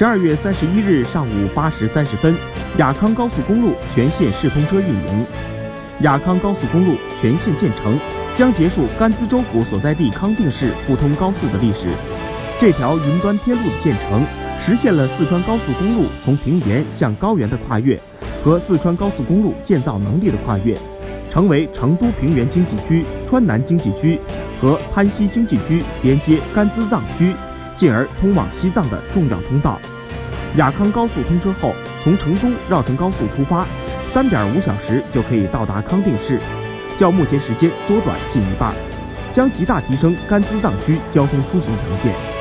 十二月三十一日上午八时三十分，雅康高速公路全线试通车运营。雅康高速公路全线建成，将结束甘孜州府所在地康定市不通高速的历史。这条云端天路的建成，实现了四川高速公路从平原向高原的跨越，和四川高速公路建造能力的跨越，成为成都平原经济区、川南经济区和攀西经济区连接甘孜藏区，进而通往西藏的重要通道。雅康高速通车后，从成都绕城高速出发。三点五小时就可以到达康定市，较目前时间缩短近一半，将极大提升甘孜藏区交通出行条件。